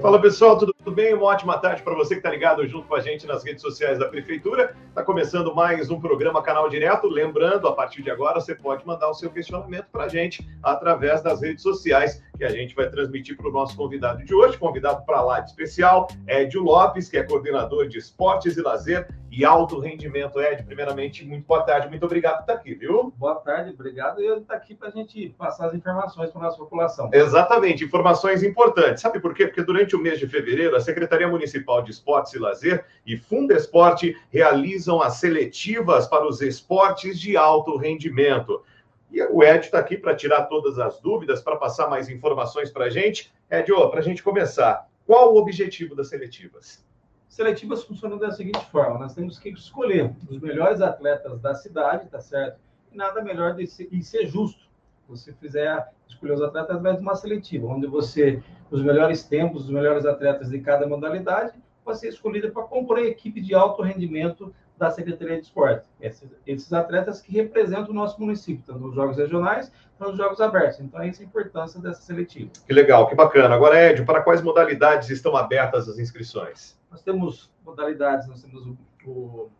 Fala pessoal, tudo bem? Uma ótima tarde para você que está ligado junto com a gente nas redes sociais da Prefeitura. Está começando mais um programa Canal Direto. Lembrando, a partir de agora você pode mandar o seu questionamento para a gente através das redes sociais, que a gente vai transmitir para o nosso convidado de hoje. Convidado para lá de especial, Edio Lopes, que é coordenador de esportes e lazer e alto rendimento. Ed, primeiramente, muito boa tarde, muito obrigado por estar aqui, viu? Boa tarde, obrigado. E ele está aqui para a gente passar as informações para a nossa população. Exatamente, informações importantes. Sabe por quê? Porque durante durante o mês de fevereiro, a Secretaria Municipal de Esportes e Lazer e Fundesporte realizam as seletivas para os esportes de alto rendimento. E o Ed está aqui para tirar todas as dúvidas, para passar mais informações para a gente. Ed, para a gente começar, qual o objetivo das seletivas? Seletivas funcionam da seguinte forma: nós temos que escolher os melhores atletas da cidade, tá certo? E nada melhor de ser, e ser justo. Você fizer escolher os atletas através de uma seletiva, onde você os melhores tempos, os melhores atletas de cada modalidade, vai ser escolhida para compor a equipe de alto rendimento da Secretaria de Esporte. Esses, esses, atletas que representam o nosso município, tanto nos Jogos Regionais quanto nos Jogos Abertos. Então, essa é a importância dessa seletiva. Que legal, que bacana. Agora, Ed, para quais modalidades estão abertas as inscrições? Nós temos modalidades, nós temos o, o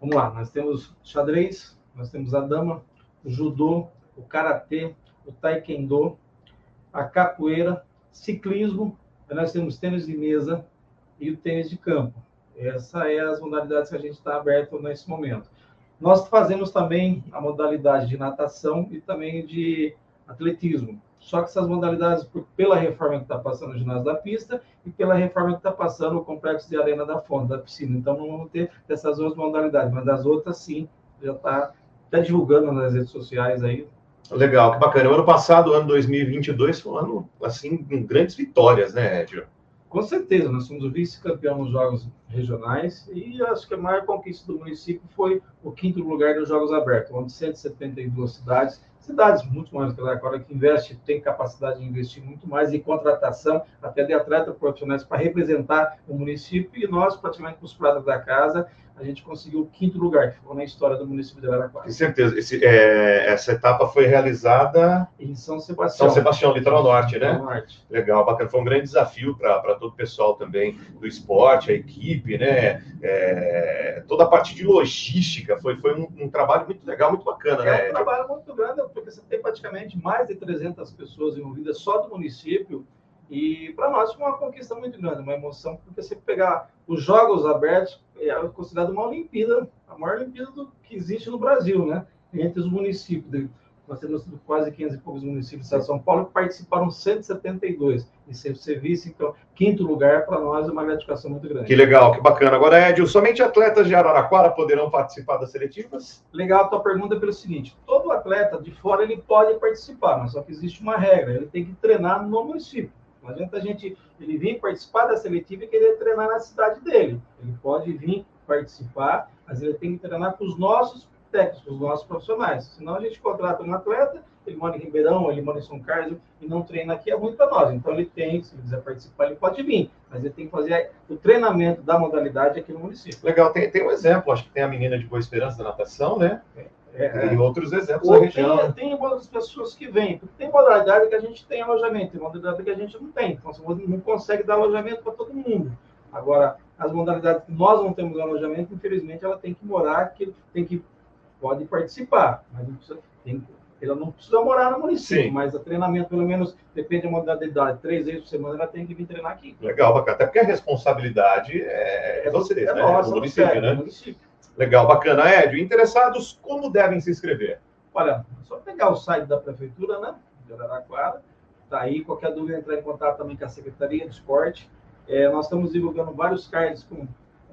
vamos lá, nós temos xadrez, nós temos a dama, o judô, o karatê, o taekwondo, a capoeira, ciclismo, nós temos tênis de mesa e o tênis de campo. Essas é as modalidades que a gente está aberto nesse momento. Nós fazemos também a modalidade de natação e também de atletismo. Só que essas modalidades, pela reforma que está passando o ginásio da pista e pela reforma que está passando o complexo de arena da fonte, da piscina. Então, não vamos ter essas duas modalidades, mas das outras, sim, já está tá divulgando nas redes sociais aí, Legal, que bacana. O ano passado, o ano 2022, foi um ano, assim, com grandes vitórias, né, Edio? Com certeza, nós somos vice-campeão nos Jogos Regionais e acho que a maior conquista do município foi o quinto lugar nos Jogos Abertos, onde 172 cidades, cidades muito que agora que investe, tem capacidade de investir muito mais em contratação, até de atletas profissionais para representar o município e nós, praticamente, com os pratos da casa, a gente conseguiu o quinto lugar, que ficou na história do município de Araraquara. Com certeza. Esse, é, essa etapa foi realizada em São Sebastião. São Sebastião, litoral norte, né? Norte. Legal, bacana. Foi um grande desafio para todo o pessoal também do esporte, a equipe, né? É, toda a parte de logística. Foi, foi um, um, trabalho muito legal, muito bacana, é né? É um trabalho muito grande, porque você tem praticamente mais de 300 pessoas envolvidas só do município e para nós foi uma conquista muito grande, uma emoção, porque você pegar os Jogos Abertos, é considerado uma Olimpíada, a maior Olimpíada do, que existe no Brasil, né? Entre os municípios. Nós temos quase 500 e poucos municípios de São Paulo que participaram 172. E se você visse, então, quinto lugar, para nós é uma gratificação muito grande. Que legal, que bacana. Agora, Edil, somente atletas de Araraquara poderão participar das seletivas? Legal a tua pergunta pelo seguinte: todo atleta de fora ele pode participar, mas só que existe uma regra, ele tem que treinar no município. Não adianta a gente ele vir participar da seletiva e querer treinar na cidade dele. Ele pode vir participar, mas ele tem que treinar com os nossos técnicos, os nossos profissionais. Senão a gente contrata um atleta, ele mora em Ribeirão, ele mora em São Carlos e não treina aqui, é ruim para nós. Então ele tem, se ele quiser participar, ele pode vir, mas ele tem que fazer o treinamento da modalidade aqui no município. Legal, tem, tem um exemplo, acho que tem a menina de Boa Esperança da natação, né? É. É, e outros exemplos da região. Tem, tem outras pessoas que vêm, porque tem modalidade que a gente tem alojamento, tem modalidade que a gente não tem. Então, você não consegue dar alojamento para todo mundo. Agora, as modalidades que nós não temos alojamento, infelizmente, ela tem que morar, que tem que pode participar, mas não precisa, tem, ela não precisa morar no município, Sim. mas o treinamento, pelo menos, depende da modalidade, três vezes por semana, ela tem que vir treinar aqui. Legal, bacana. Até porque a responsabilidade é, é vocês, é né? Nossa, município, né? município. Legal, bacana. Édio, interessados, como devem se inscrever? Olha, é só pegar o site da Prefeitura, né, de Araraquara, tá aí, qualquer dúvida, entrar em contato também com a Secretaria de Esporte. É, nós estamos divulgando vários cards com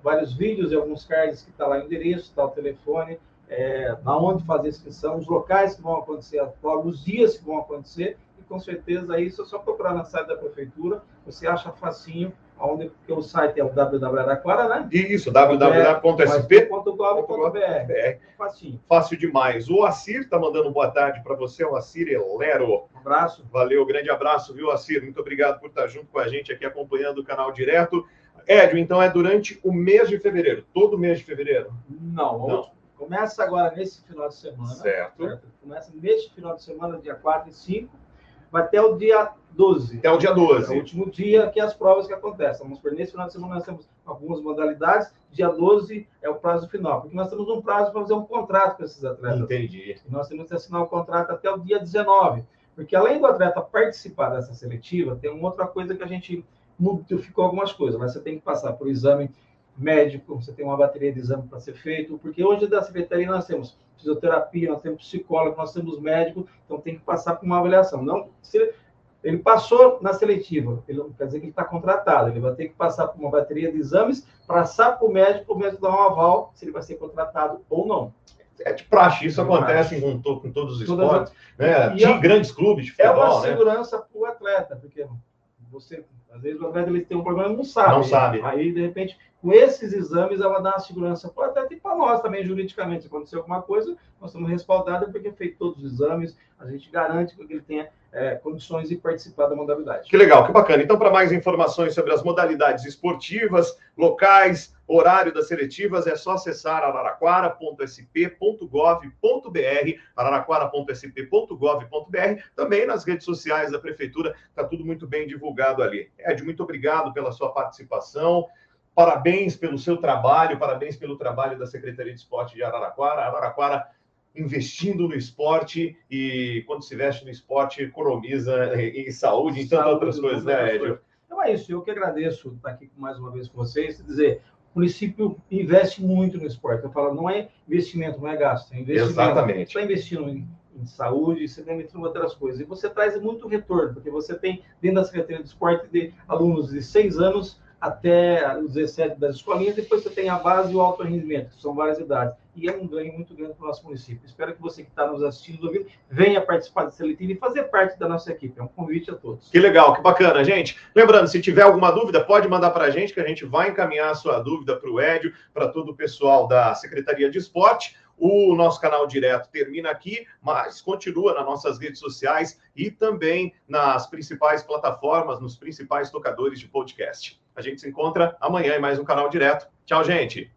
vários vídeos e alguns cards que está lá o endereço, está o telefone, é, onde fazer inscrição, os locais que vão acontecer a prova, os dias que vão acontecer, e com certeza isso é só procurar na site da Prefeitura, você acha facinho onde porque o site é o www.araquara, né? Isso, www.sp.gov.br. Facinho. Fácil demais. O Assir está mandando boa tarde para você, o Assir Elero. Um abraço. Valeu, grande abraço, viu, Assir? Muito obrigado por estar junto com a gente aqui acompanhando o canal direto. Édio, então é durante o mês de fevereiro, todo mês de fevereiro? Não, Não. Começa agora nesse final de semana. Certo. certo. Começa neste final de semana, dia 4 e 5 vai até o dia 12. Até o dia 12. É o último dia que as provas que acontecem. Vamos por nesse final de semana nós temos algumas modalidades. Dia 12 é o prazo final, porque nós temos um prazo para fazer um contrato com esses atletas. Entendi. E nós temos que assinar o contrato até o dia 19. Porque além do atleta participar dessa seletiva, tem uma outra coisa que a gente modificou algumas coisas. Mas você tem que passar por exame médico, você tem uma bateria de exame para ser feito, porque hoje da secretaria nós temos fisioterapia, nós temos psicólogo, nós temos médico, então tem que passar por uma avaliação. Não, se ele passou na seletiva, ele não quer dizer que ele está contratado, ele vai ter que passar por uma bateria de exames, passar para o médico, o médico dar um aval se ele vai ser contratado ou não. É de praxe, isso é acontece com, com, todos os esportes, né? Tinha é grandes clubes de futebol, É uma né? segurança para o atleta, porque você, às vezes o atleta ele tem um problema e não sabe. Não sabe. Aí, de repente, com esses exames, ela dá uma segurança para o atleta e para nós também, juridicamente. Se acontecer alguma coisa, nós estamos respaldados porque feito todos os exames, a gente garante que ele tenha é, condições de participar da modalidade. Que legal, que bacana. Então, para mais informações sobre as modalidades esportivas, locais, horário das seletivas, é só acessar araraquara.sp.gov.br, araraquara.sp.gov.br, também nas redes sociais da Prefeitura, está tudo muito bem divulgado ali. Ed, muito obrigado pela sua participação. Parabéns pelo seu trabalho, parabéns pelo trabalho da Secretaria de Esporte de Araraquara. Araraquara investindo no esporte e quando se investe no esporte economiza em saúde, em tantas outras coisas, né, Edio? Então é isso, eu que agradeço estar aqui mais uma vez com vocês, dizer, o município investe muito no esporte. Eu falo, não é investimento, não é gasto, é investimento. Exatamente. Está investindo em, em saúde, você está investindo em outras coisas. E você traz muito retorno, porque você tem, dentro da Secretaria de Esporte, de alunos de seis anos até os 17 das escolinhas, depois você tem a base e o alto rendimento, que são várias idades. E é um ganho muito grande para o nosso município. Espero que você que está nos assistindo, ouvindo, venha participar da seletiva e fazer parte da nossa equipe. É um convite a todos. Que legal, que bacana, gente. Lembrando, se tiver alguma dúvida, pode mandar para a gente, que a gente vai encaminhar a sua dúvida para o Édio, para todo o pessoal da Secretaria de Esporte. O nosso canal direto termina aqui, mas continua nas nossas redes sociais e também nas principais plataformas, nos principais tocadores de podcast. A gente se encontra amanhã em mais um canal direto. Tchau, gente!